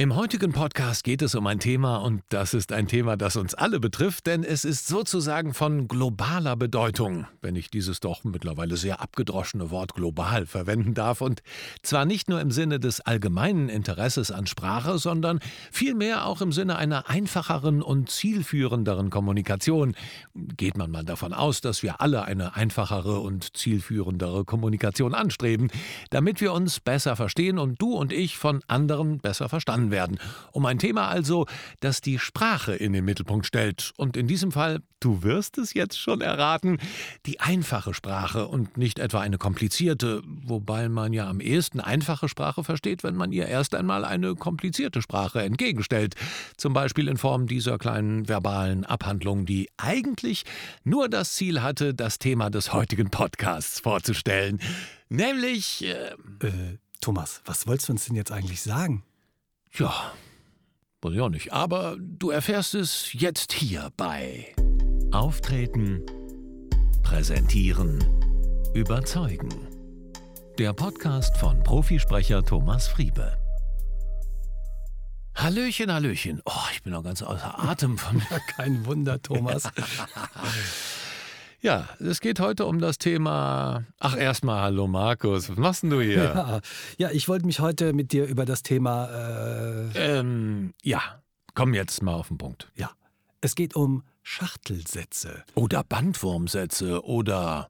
Im heutigen Podcast geht es um ein Thema und das ist ein Thema, das uns alle betrifft, denn es ist sozusagen von globaler Bedeutung, wenn ich dieses doch mittlerweile sehr abgedroschene Wort global verwenden darf und zwar nicht nur im Sinne des allgemeinen Interesses an Sprache, sondern vielmehr auch im Sinne einer einfacheren und zielführenderen Kommunikation. Geht man mal davon aus, dass wir alle eine einfachere und zielführendere Kommunikation anstreben, damit wir uns besser verstehen und du und ich von anderen besser verstanden werden. Um ein Thema also, das die Sprache in den Mittelpunkt stellt. Und in diesem Fall, du wirst es jetzt schon erraten, die einfache Sprache und nicht etwa eine komplizierte, wobei man ja am ehesten einfache Sprache versteht, wenn man ihr erst einmal eine komplizierte Sprache entgegenstellt. Zum Beispiel in Form dieser kleinen verbalen Abhandlung, die eigentlich nur das Ziel hatte, das Thema des heutigen Podcasts vorzustellen. Nämlich. Äh, äh, Thomas, was wolltest du uns denn jetzt eigentlich sagen? Ja, weiß ich auch nicht. Aber du erfährst es jetzt hier bei Auftreten, Präsentieren, Überzeugen. Der Podcast von Profisprecher Thomas Friebe. Hallöchen, Hallöchen. Oh, ich bin noch ganz außer Atem von. Kein Wunder, Thomas. Ja, es geht heute um das Thema. Ach, erstmal hallo Markus, was machst denn du hier? Ja, ja ich wollte mich heute mit dir über das Thema. Äh ähm, ja, komm jetzt mal auf den Punkt. Ja, es geht um Schachtelsätze. Oder Bandwurmsätze oder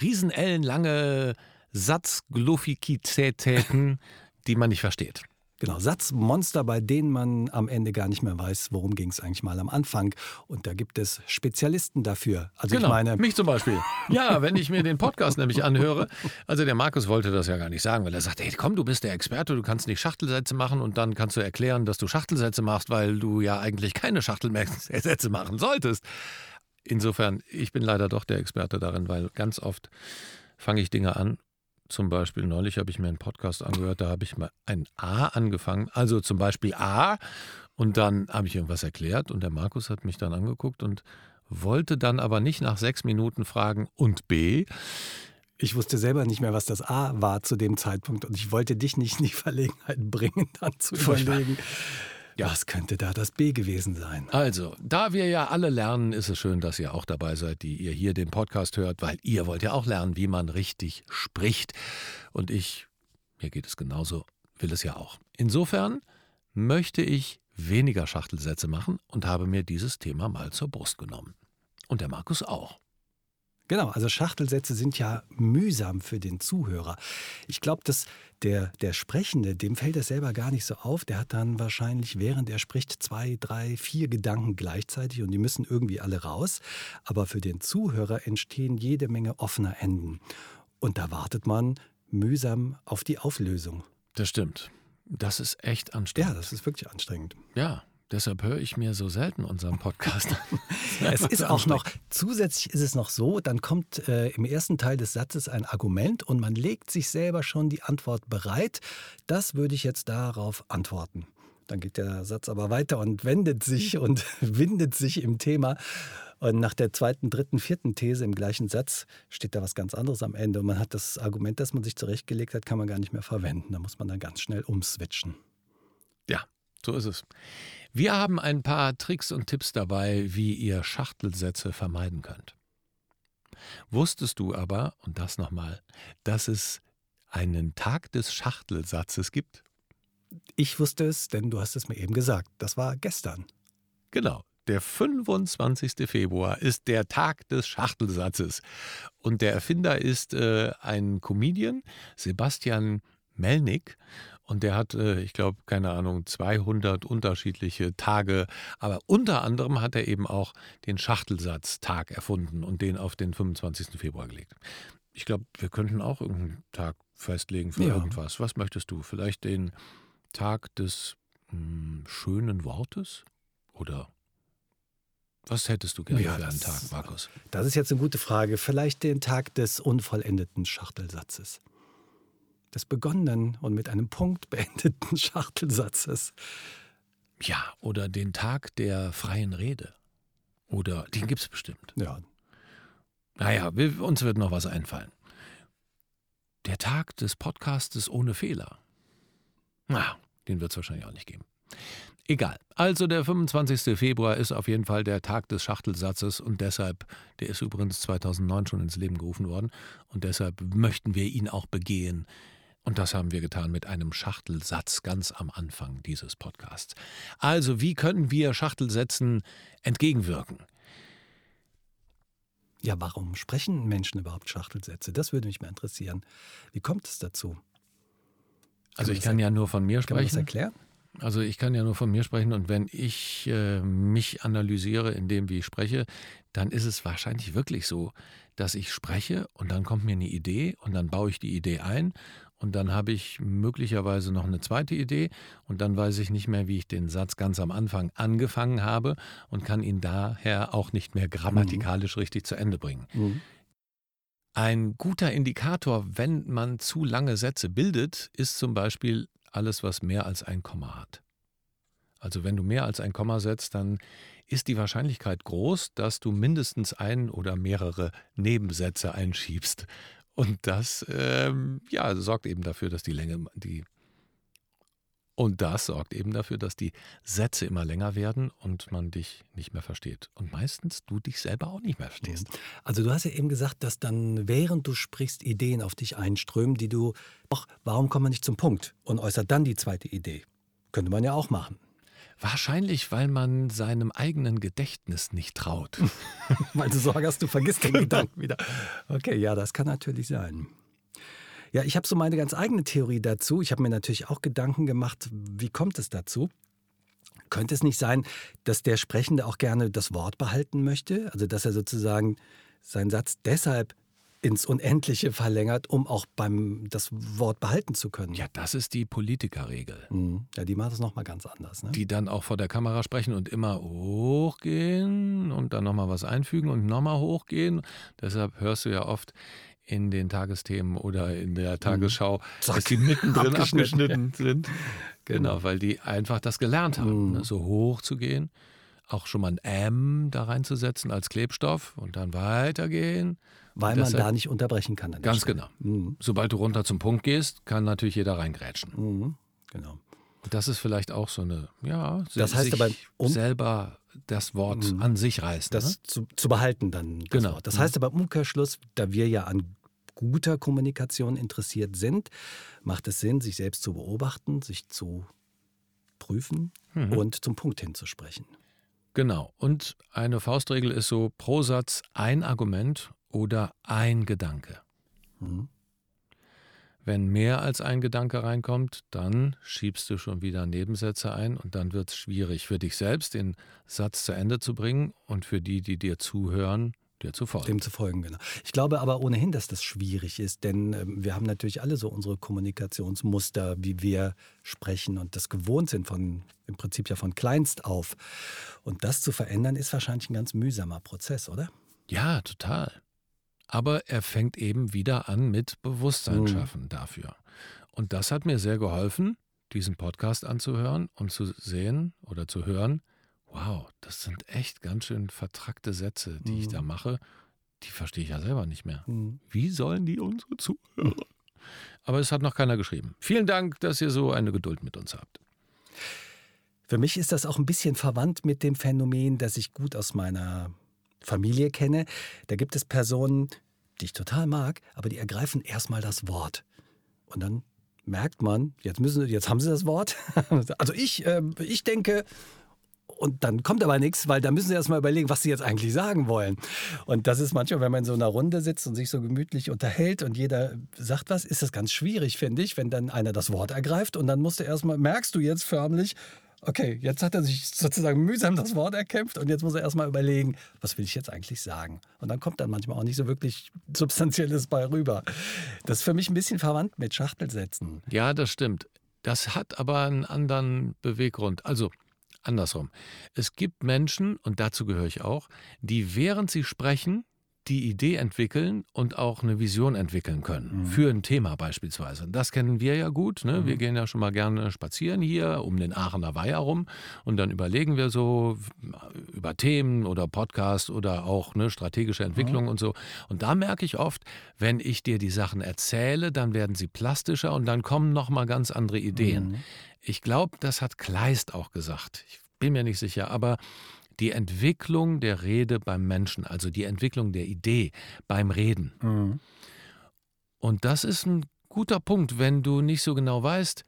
riesenellenlange Satzgluffikitäten, die man nicht versteht. Genau, Satzmonster, bei denen man am Ende gar nicht mehr weiß, worum ging es eigentlich mal am Anfang. Und da gibt es Spezialisten dafür. Also genau, ich meine. Mich zum Beispiel. Ja, wenn ich mir den Podcast nämlich anhöre. Also der Markus wollte das ja gar nicht sagen, weil er sagt, hey komm, du bist der Experte, du kannst nicht Schachtelsätze machen und dann kannst du erklären, dass du Schachtelsätze machst, weil du ja eigentlich keine Schachtelsätze machen solltest. Insofern, ich bin leider doch der Experte darin, weil ganz oft fange ich Dinge an zum Beispiel, neulich habe ich mir einen Podcast angehört, da habe ich mal ein A angefangen, also zum Beispiel A, und dann habe ich irgendwas erklärt und der Markus hat mich dann angeguckt und wollte dann aber nicht nach sechs Minuten fragen und B. Ich wusste selber nicht mehr, was das A war zu dem Zeitpunkt und ich wollte dich nicht in die Verlegenheit bringen, dann zu überlegen. Ja. Was könnte da das B gewesen sein? Also, da wir ja alle lernen, ist es schön, dass ihr auch dabei seid, die ihr hier den Podcast hört, weil ihr wollt ja auch lernen, wie man richtig spricht. Und ich, mir geht es genauso, will es ja auch. Insofern möchte ich weniger Schachtelsätze machen und habe mir dieses Thema mal zur Brust genommen. Und der Markus auch. Genau, also Schachtelsätze sind ja mühsam für den Zuhörer. Ich glaube, dass der, der Sprechende, dem fällt das selber gar nicht so auf. Der hat dann wahrscheinlich, während er spricht, zwei, drei, vier Gedanken gleichzeitig und die müssen irgendwie alle raus. Aber für den Zuhörer entstehen jede Menge offener Enden. Und da wartet man mühsam auf die Auflösung. Das stimmt. Das ist echt anstrengend. Ja, das ist wirklich anstrengend. Ja, Deshalb höre ich mir so selten unseren Podcast an. es ist auch noch, zusätzlich ist es noch so, dann kommt äh, im ersten Teil des Satzes ein Argument und man legt sich selber schon die Antwort bereit. Das würde ich jetzt darauf antworten. Dann geht der Satz aber weiter und wendet sich und windet sich im Thema. Und nach der zweiten, dritten, vierten These im gleichen Satz steht da was ganz anderes am Ende. Und man hat das Argument, das man sich zurechtgelegt hat, kann man gar nicht mehr verwenden. Da muss man dann ganz schnell umswitchen. Ja, so ist es. Wir haben ein paar Tricks und Tipps dabei, wie ihr Schachtelsätze vermeiden könnt. Wusstest du aber, und das nochmal, dass es einen Tag des Schachtelsatzes gibt? Ich wusste es, denn du hast es mir eben gesagt. Das war gestern. Genau. Der 25. Februar ist der Tag des Schachtelsatzes. Und der Erfinder ist äh, ein Comedian, Sebastian Melnick. Und der hat, äh, ich glaube, keine Ahnung, 200 unterschiedliche Tage. Aber unter anderem hat er eben auch den Schachtelsatztag erfunden und den auf den 25. Februar gelegt. Ich glaube, wir könnten auch irgendeinen Tag festlegen für ja. irgendwas. Was möchtest du? Vielleicht den Tag des mh, hm, schönen Wortes? Oder was hättest du gerne ja, für einen Tag, Markus? Das ist jetzt eine gute Frage. Vielleicht den Tag des unvollendeten Schachtelsatzes des begonnenen und mit einem Punkt beendeten Schachtelsatzes. Ja, oder den Tag der freien Rede. Oder den gibt es bestimmt. Ja. Naja, wir, uns wird noch was einfallen. Der Tag des Podcastes ohne Fehler. Na, Den wird es wahrscheinlich auch nicht geben. Egal. Also der 25. Februar ist auf jeden Fall der Tag des Schachtelsatzes und deshalb, der ist übrigens 2009 schon ins Leben gerufen worden und deshalb möchten wir ihn auch begehen. Und das haben wir getan mit einem Schachtelsatz ganz am Anfang dieses Podcasts. Also, wie können wir Schachtelsätzen entgegenwirken? Ja, warum sprechen Menschen überhaupt Schachtelsätze? Das würde mich mal interessieren. Wie kommt es dazu? Also ich kann ja nur von mir Kann man das sprechen. erklären? Also ich kann ja nur von mir sprechen und wenn ich äh, mich analysiere in dem, wie ich spreche, dann ist es wahrscheinlich wirklich so, dass ich spreche und dann kommt mir eine Idee und dann baue ich die Idee ein und dann habe ich möglicherweise noch eine zweite Idee und dann weiß ich nicht mehr, wie ich den Satz ganz am Anfang angefangen habe und kann ihn daher auch nicht mehr grammatikalisch richtig zu Ende bringen. Mhm. Ein guter Indikator, wenn man zu lange Sätze bildet, ist zum Beispiel alles, was mehr als ein Komma hat. Also wenn du mehr als ein Komma setzt, dann ist die Wahrscheinlichkeit groß, dass du mindestens ein oder mehrere Nebensätze einschiebst. Und das ähm, ja, sorgt eben dafür, dass die Länge, die und das sorgt eben dafür, dass die Sätze immer länger werden und man dich nicht mehr versteht. Und meistens du dich selber auch nicht mehr verstehst. Also du hast ja eben gesagt, dass dann während du sprichst Ideen auf dich einströmen, die du doch, warum kommt man nicht zum Punkt und äußert dann die zweite Idee? Könnte man ja auch machen. Wahrscheinlich, weil man seinem eigenen Gedächtnis nicht traut. Weil du Sorge hast, du vergisst den Gedanken wieder. Okay, ja, das kann natürlich sein. Ja, ich habe so meine ganz eigene Theorie dazu. Ich habe mir natürlich auch Gedanken gemacht, wie kommt es dazu? Könnte es nicht sein, dass der Sprechende auch gerne das Wort behalten möchte? Also, dass er sozusagen seinen Satz deshalb ins Unendliche verlängert, um auch beim das Wort behalten zu können. Ja, das ist die Politikerregel. Mhm. Ja, die macht es nochmal ganz anders. Ne? Die dann auch vor der Kamera sprechen und immer hochgehen und dann nochmal was einfügen und nochmal hochgehen. Deshalb hörst du ja oft in den Tagesthemen oder in der Tagesschau, Zack. dass die mittendrin Abgeschnitten, abgeschnitten sind. Genau, weil die einfach das gelernt haben, Mhm. ne? so hoch zu gehen, auch schon mal ein M da reinzusetzen als Klebstoff und dann weitergehen. Weil man da nicht unterbrechen kann. Ganz Stelle. genau. Mhm. Sobald du runter zum Punkt gehst, kann natürlich jeder reingrätschen. Mhm. Genau. Das ist vielleicht auch so eine, ja, Das heißt sich aber, um- selber das Wort Mhm. an sich reißen. das ne? zu, zu behalten dann. Das Genau. Wort. Das heißt aber im Umkehrschluss, da wir ja an guter Kommunikation interessiert sind, macht es Sinn, sich selbst zu beobachten, sich zu prüfen Mhm. und zum Punkt hinzusprechen. Genau. Und eine Faustregel ist so pro Satz ein Argument oder ein Gedanke. Mhm. Wenn mehr als ein Gedanke reinkommt, dann schiebst du schon wieder Nebensätze ein und dann wird es schwierig für dich selbst, den Satz zu Ende zu bringen und für die, die dir zuhören, dir zu folgen. Dem zu folgen, genau. Ich glaube aber ohnehin, dass das schwierig ist, denn ähm, wir haben natürlich alle so unsere Kommunikationsmuster, wie wir sprechen und das gewohnt sind von im Prinzip ja von kleinst auf. Und das zu verändern, ist wahrscheinlich ein ganz mühsamer Prozess, oder? Ja, total. Aber er fängt eben wieder an mit Bewusstsein Mhm. schaffen dafür. Und das hat mir sehr geholfen, diesen Podcast anzuhören und zu sehen oder zu hören, wow, das sind echt ganz schön vertrackte Sätze, die ich Mhm. da mache. Die verstehe ich ja selber nicht mehr. Mhm. Wie sollen die unsere Zuhörer? Aber es hat noch keiner geschrieben. Vielen Dank, dass ihr so eine Geduld mit uns habt. Für mich ist das auch ein bisschen verwandt mit dem Phänomen, das ich gut aus meiner Familie kenne. Da gibt es Personen, die ich total mag, aber die ergreifen erstmal das Wort. Und dann merkt man, jetzt, müssen, jetzt haben sie das Wort. Also ich, äh, ich denke, und dann kommt aber nichts, weil da müssen sie erstmal überlegen, was sie jetzt eigentlich sagen wollen. Und das ist manchmal, wenn man in so einer Runde sitzt und sich so gemütlich unterhält und jeder sagt was, ist das ganz schwierig, finde ich, wenn dann einer das Wort ergreift und dann musst du erstmal, merkst du jetzt förmlich, okay, jetzt hat er sich sozusagen mühsam das Wort erkämpft und jetzt muss er erstmal überlegen, was will ich jetzt eigentlich sagen? Und dann kommt dann manchmal auch nicht so wirklich Substanzielles bei rüber. Das ist für mich ein bisschen verwandt mit Schachtelsätzen. Ja, das stimmt. Das hat aber einen anderen Beweggrund. Also andersrum. Es gibt Menschen, und dazu gehöre ich auch, die während sie sprechen, die Idee entwickeln und auch eine Vision entwickeln können. Mhm. Für ein Thema beispielsweise. Das kennen wir ja gut. Ne? Wir gehen ja schon mal gerne spazieren hier um den Aachener Weiher rum und dann überlegen wir so über Themen oder Podcast oder auch ne, strategische Entwicklung und so. Und da merke ich oft, wenn ich dir die Sachen erzähle, dann werden sie plastischer und dann kommen noch mal ganz andere Ideen. Ich glaube, das hat Kleist auch gesagt. Ich bin mir nicht sicher, aber die Entwicklung der Rede beim Menschen, also die Entwicklung der Idee beim Reden. Mhm. Und das ist ein guter Punkt, wenn du nicht so genau weißt,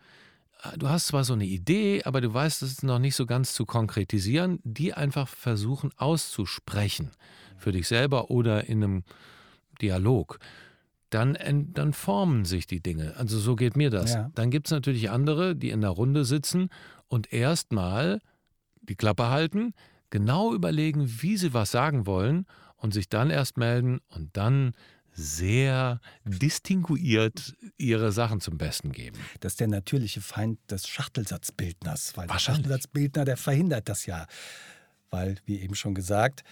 äh, du hast zwar so eine Idee, aber du weißt es noch nicht so ganz zu konkretisieren, die einfach versuchen auszusprechen für dich selber oder in einem Dialog. Dann, dann formen sich die Dinge. Also so geht mir das. Ja. Dann gibt es natürlich andere, die in der Runde sitzen und erstmal die Klappe halten, genau überlegen, wie sie was sagen wollen und sich dann erst melden und dann sehr distinguiert ihre Sachen zum Besten geben. Das ist der natürliche Feind des Schachtelsatzbildners, weil der Schachtelsatzbildner, der verhindert das ja. Weil, wie eben schon gesagt,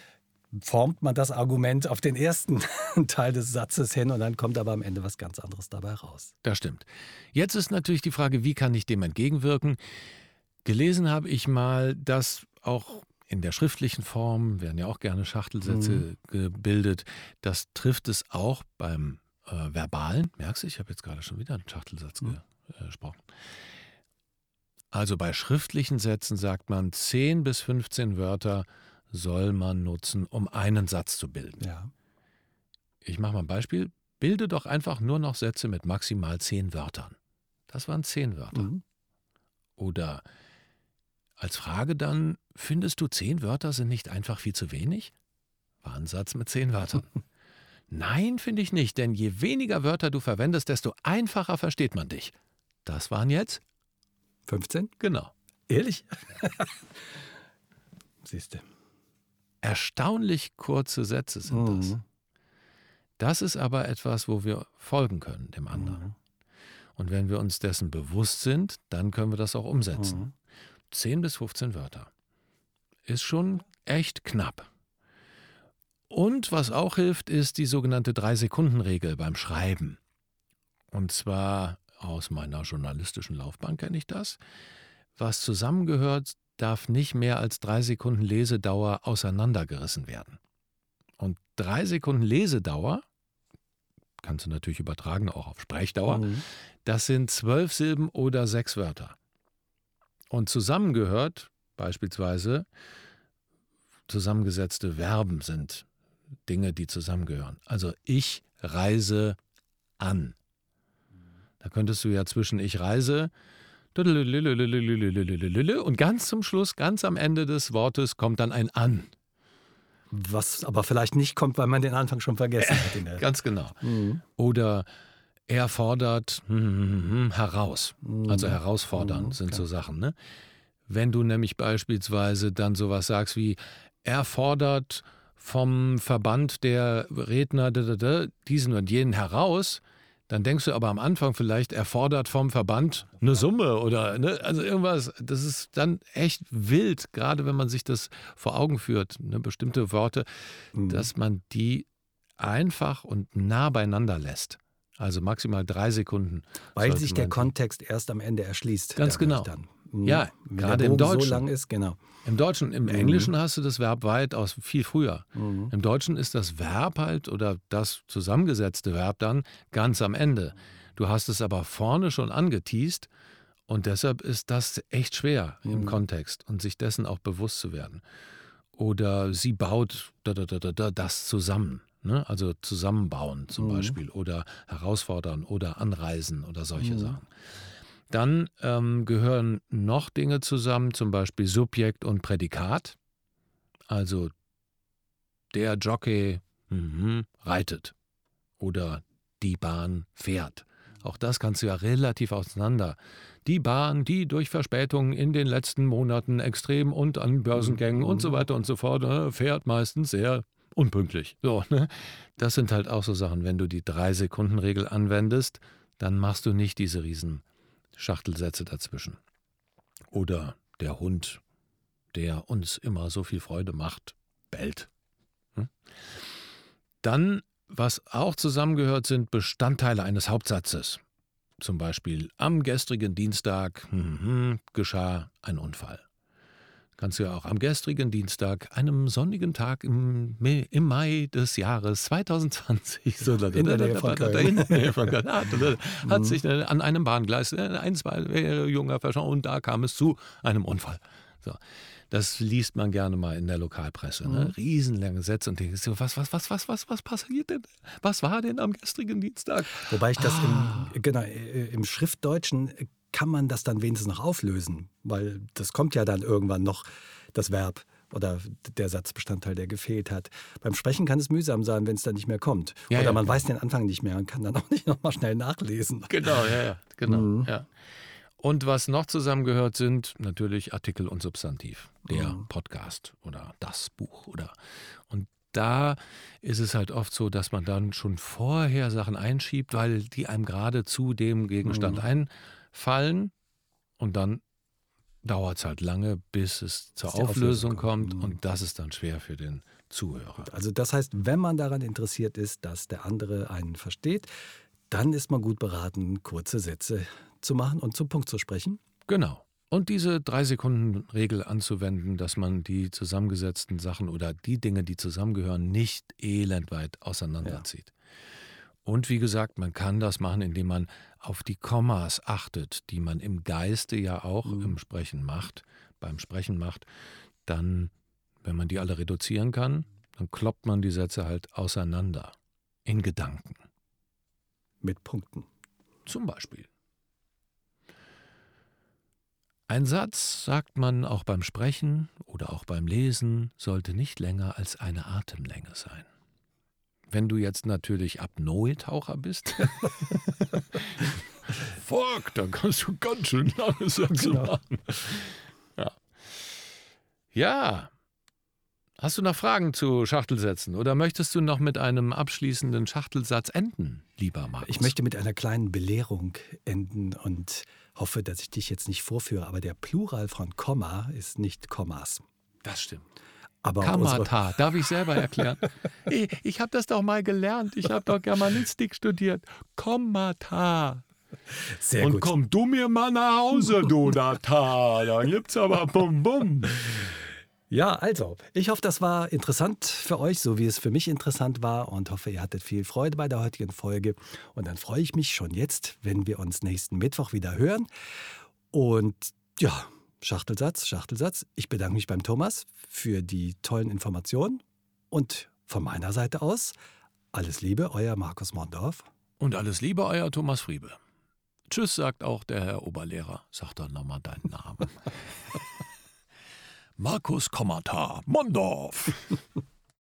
formt man das Argument auf den ersten Teil des Satzes hin und dann kommt aber am Ende was ganz anderes dabei raus. Das stimmt. Jetzt ist natürlich die Frage, wie kann ich dem entgegenwirken? Gelesen habe ich mal, dass auch in der schriftlichen Form werden ja auch gerne Schachtelsätze mhm. gebildet. Das trifft es auch beim äh, verbalen. Merkst du, ich habe jetzt gerade schon wieder einen Schachtelsatz mhm. Gesprochen. Also bei schriftlichen Sätzen sagt man 10 bis 15 Wörter soll man nutzen, um einen Satz zu bilden. Ja. Ich mache mal ein Beispiel. Bilde doch einfach nur noch Sätze mit maximal 10 Wörtern. Das waren 10 Wörter. Mhm. Oder als Frage dann, findest du zehn Wörter sind nicht einfach viel zu wenig? War ein Satz mit zehn Wörtern. Nein, finde ich nicht, denn je weniger Wörter du verwendest, desto einfacher versteht man dich. Das waren jetzt 15? Genau. Ehrlich? Siehst du. Erstaunlich kurze Sätze sind mhm. das. Das ist aber etwas, wo wir folgen können dem anderen. Mhm. Und wenn wir uns dessen bewusst sind, dann können wir das auch umsetzen. Mhm. 10 bis 15 Wörter. Ist schon echt knapp. Und was auch hilft, ist die sogenannte Drei-Sekunden-Regel beim Schreiben. Und zwar aus meiner journalistischen Laufbahn kenne ich das. Was zusammengehört, darf nicht mehr als drei Sekunden Lesedauer auseinandergerissen werden. Und drei Sekunden Lesedauer, kannst du natürlich übertragen auch auf Sprechdauer, mhm. das sind zwölf Silben oder sechs Wörter. Und zusammengehört beispielsweise zusammengesetzte Verben sind Dinge, die zusammengehören. Also ich reise an. Da könntest du ja zwischen ich reise und ganz zum Schluss, ganz am Ende des Wortes kommt dann ein an. Was aber vielleicht nicht kommt, weil man den Anfang schon vergessen hat. ganz genau. Mhm. Oder er fordert heraus. Also herausfordern mhm, sind so Sachen. Ne? Wenn du nämlich beispielsweise dann sowas sagst wie, er fordert vom Verband der Redner diesen und jenen heraus, dann denkst du aber am Anfang vielleicht, er fordert vom Verband eine Summe oder ne, also irgendwas. Das ist dann echt wild, gerade wenn man sich das vor Augen führt, ne, bestimmte Worte, mhm. dass man die einfach und nah beieinander lässt. Also maximal drei Sekunden. Weil sich der Kontext erst am Ende erschließt. Ganz genau. Mhm. Ja, Wenn gerade im Deutschen. so lang ist, genau. Im Deutschen, im mhm. Englischen hast du das Verb weitaus viel früher. Mhm. Im Deutschen ist das Verb halt oder das zusammengesetzte Verb dann ganz am Ende. Du hast es aber vorne schon angeteased und deshalb ist das echt schwer im mhm. Kontext und sich dessen auch bewusst zu werden. Oder sie baut das zusammen. Ne? Also zusammenbauen zum mhm. Beispiel oder herausfordern oder anreisen oder solche mhm. Sachen. Dann ähm, gehören noch Dinge zusammen, zum Beispiel Subjekt und Prädikat. Also der Jockey mh, reitet oder die Bahn fährt. Auch das kannst du ja relativ auseinander. Die Bahn, die durch Verspätungen in den letzten Monaten extrem und an Börsengängen mhm. und so weiter und so fort äh, fährt meistens sehr unpünktlich. So, ne? Das sind halt auch so Sachen. Wenn du die Drei-Sekunden-Regel anwendest, dann machst du nicht diese riesen Schachtelsätze dazwischen. Oder der Hund, der uns immer so viel Freude macht, bellt. Hm? Dann, was auch zusammengehört, sind Bestandteile eines Hauptsatzes. Zum Beispiel am gestrigen Dienstag hm, hm, geschah ein Unfall kannst du ja auch am gestrigen Dienstag, einem sonnigen Tag im, Mai, im Mai des Jahres 2020, so, in der Nähe von Köln, hat sich an einem Bahngleis ein, zwei junger verschont und da kam es zu einem Unfall. So. Das liest man gerne mal in der Lokalpresse. Ne? Mhm. Riesenlange Sätze und denkst so, was, was, was, was, was, was passiert denn? Was war denn am gestrigen Dienstag? Wobei ich das ah. im, genau, äh, im Schriftdeutschen kann man das dann wenigstens noch auflösen, weil das kommt ja dann irgendwann noch, das Verb oder der Satzbestandteil, der gefehlt hat. Beim Sprechen kann es mühsam sein, wenn es dann nicht mehr kommt. Ja, oder ja, man weiß den Anfang nicht mehr und kann dann auch nicht nochmal schnell nachlesen. Genau, ja, ja, genau. Mhm. Ja. Und was noch zusammengehört, sind natürlich Artikel und Substantiv. Der mhm. Podcast oder das Buch oder. Und da ist es halt oft so, dass man dann schon vorher Sachen einschiebt, weil die einem gerade zu dem Gegenstand mhm. Einfallen. Und dann dauert es halt lange, bis es zur Auflösung, Auflösung, kommt. Mhm. Und das ist dann schwer für den Zuhörer. Also das heißt, wenn man daran interessiert ist, dass der andere einen versteht, dann ist man gut beraten, kurze Sätze zu machen und zum Punkt zu sprechen? Genau. Und diese Drei-Sekunden-Regel anzuwenden, dass man die zusammengesetzten Sachen oder die Dinge, die zusammengehören, nicht elendweit auseinanderzieht. Ja. Und wie gesagt, man kann das machen, indem man auf die Kommas achtet, die man im Geiste ja auch mhm. im Sprechen macht, beim Sprechen macht. Dann, wenn man die alle reduzieren kann, dann kloppt man die Sätze halt auseinander. In Gedanken. Mit Punkten. Zum Beispiel. Ein Satz, sagt man auch beim Sprechen oder auch beim Lesen, sollte nicht länger als eine Atemlänge sein. Wenn du jetzt natürlich Apnoe-Taucher bist, fuck, dann kannst du ganz schön lange Sätze genau. machen. Ja. ja. Hast du noch Fragen zu Schachtelsätzen oder möchtest du noch mit einem abschließenden Schachtelsatz enden, lieber Markus? Ich möchte mit einer kleinen Belehrung enden und hoffe, dass ich dich jetzt nicht vorführe, aber der Plural von Komma ist nicht Kommas. Das stimmt. Aber Kamata, darf ich selber erklären? ich ich habe das doch mal gelernt. Ich habe doch Germanistik studiert. Kommata. Sehr Und gut. komm du mir mal nach Hause, du Data. Da gibt's aber Bum Bum. Ja, also, ich hoffe, das war interessant für euch, so wie es für mich interessant war und hoffe, ihr hattet viel Freude bei der heutigen Folge. Und dann freue ich mich schon jetzt, wenn wir uns nächsten Mittwoch wieder hören. Und ja, Schachtelsatz, Schachtelsatz. Ich bedanke mich beim Thomas für die tollen Informationen und von meiner Seite aus alles Liebe, euer Markus Mondorf. Und alles Liebe, euer Thomas Friebe. Tschüss, sagt auch der Herr Oberlehrer. Sag doch nochmal deinen Namen. Markus Kommatar, Mondorf.